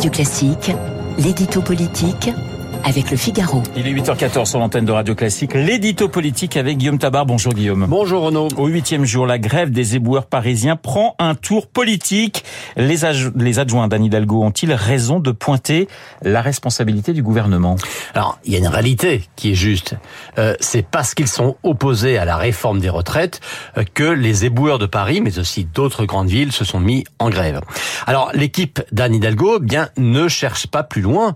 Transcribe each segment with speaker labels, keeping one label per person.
Speaker 1: Radio Classique, l'édito politique avec le Figaro.
Speaker 2: Il est 8h14 sur l'antenne de Radio Classique. L'édito politique avec Guillaume Tabar. Bonjour Guillaume.
Speaker 3: Bonjour Renaud.
Speaker 2: Au huitième jour, la grève des éboueurs parisiens prend un tour politique. Les, les adjoints d'Anne Hidalgo ont-ils raison de pointer la responsabilité du gouvernement?
Speaker 3: Alors, il y a une réalité qui est juste. Euh, C'est parce qu'ils sont opposés à la réforme des retraites euh, que les éboueurs de Paris, mais aussi d'autres grandes villes, se sont mis en grève. Alors, l'équipe d'Anne Hidalgo, eh bien, ne cherche pas plus loin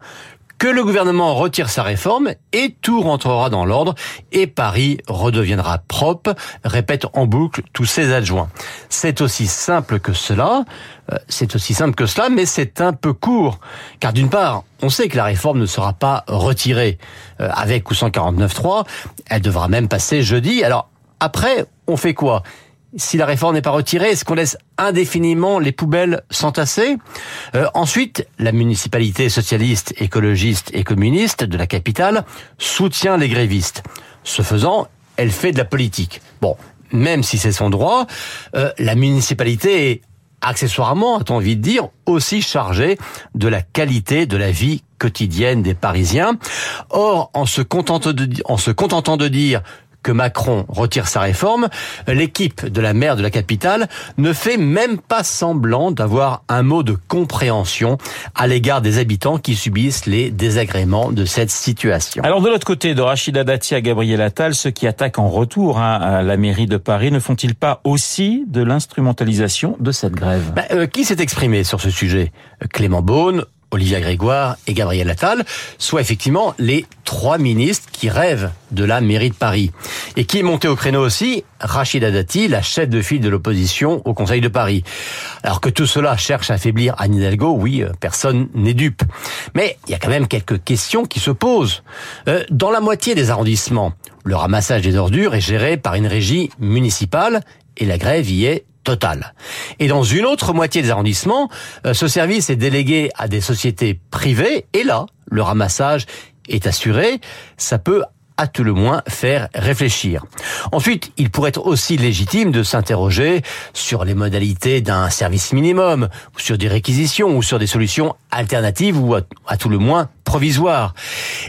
Speaker 3: que le gouvernement retire sa réforme et tout rentrera dans l'ordre et Paris redeviendra propre, répète en boucle tous ses adjoints. C'est aussi simple que cela, euh, c'est aussi simple que cela, mais c'est un peu court. Car d'une part, on sait que la réforme ne sera pas retirée euh, avec ou sans 49.3, elle devra même passer jeudi. Alors après, on fait quoi? Si la réforme n'est pas retirée, est-ce qu'on laisse indéfiniment les poubelles s'entasser euh, Ensuite, la municipalité socialiste, écologiste et communiste de la capitale soutient les grévistes. Ce faisant, elle fait de la politique. Bon, même si c'est son droit, euh, la municipalité est accessoirement, a-t-on envie de dire, aussi chargée de la qualité de la vie quotidienne des Parisiens. Or, en se contentant de, en se contentant de dire que Macron retire sa réforme, l'équipe de la maire de la capitale ne fait même pas semblant d'avoir un mot de compréhension à l'égard des habitants qui subissent les désagréments de cette situation.
Speaker 2: Alors de l'autre côté, de Rachida Dati à Gabriel Attal, ceux qui attaquent en retour hein, à la mairie de Paris ne font-ils pas aussi de l'instrumentalisation de cette grève?
Speaker 3: Bah, euh, Qui s'est exprimé sur ce sujet? Clément Beaune, Olivia Grégoire et Gabriel Attal, soit effectivement les trois ministres qui rêvent de la mairie de Paris. Et qui est monté au créneau aussi Rachida Dati, la chef de file de l'opposition au Conseil de Paris. Alors que tout cela cherche à affaiblir Anne Hidalgo, oui, euh, personne n'est dupe. Mais il y a quand même quelques questions qui se posent. Euh, dans la moitié des arrondissements, le ramassage des ordures est géré par une régie municipale et la grève y est Total. Et dans une autre moitié des arrondissements, euh, ce service est délégué à des sociétés privées et là, le ramassage est assuré. Ça peut à tout le moins faire réfléchir. Ensuite, il pourrait être aussi légitime de s'interroger sur les modalités d'un service minimum, sur des réquisitions, ou sur des solutions alternatives, ou à, tout le moins provisoires.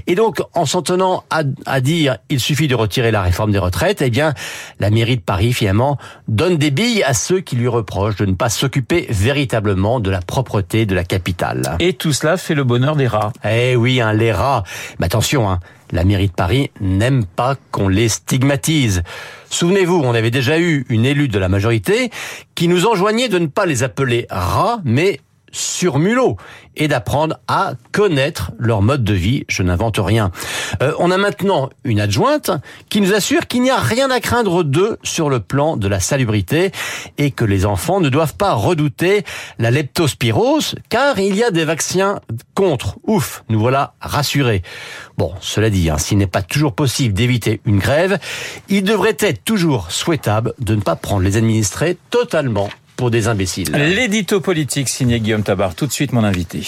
Speaker 3: Et donc, en s'en tenant à, à, dire il suffit de retirer la réforme des retraites, eh bien, la mairie de Paris, finalement, donne des billes à ceux qui lui reprochent de ne pas s'occuper véritablement de la propreté de la capitale.
Speaker 2: Et tout cela fait le bonheur des rats.
Speaker 3: Eh oui, hein, les rats. Mais attention, hein, la mairie de Paris n'aime pas qu'on les stigmatise. Souvenez-vous, on avait déjà eu une élue de la majorité qui nous enjoignait de ne pas les appeler rats, mais sur mulot et d'apprendre à connaître leur mode de vie. Je n'invente rien. Euh, on a maintenant une adjointe qui nous assure qu'il n'y a rien à craindre d'eux sur le plan de la salubrité et que les enfants ne doivent pas redouter la leptospirose car il y a des vaccins contre. Ouf, nous voilà rassurés. Bon, cela dit, hein, s'il n'est pas toujours possible d'éviter une grève, il devrait être toujours souhaitable de ne pas prendre les administrés totalement pour des imbéciles.
Speaker 2: L'édito politique signé Guillaume Tabar. Tout de suite mon invité.